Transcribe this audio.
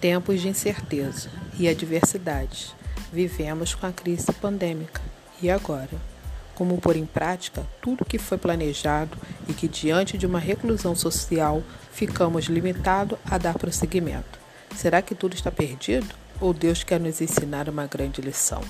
tempos de incerteza e adversidades. Vivemos com a crise pandêmica. E agora? Como pôr em prática tudo o que foi planejado e que, diante de uma reclusão social, ficamos limitados a dar prosseguimento? Será que tudo está perdido? Ou Deus quer nos ensinar uma grande lição?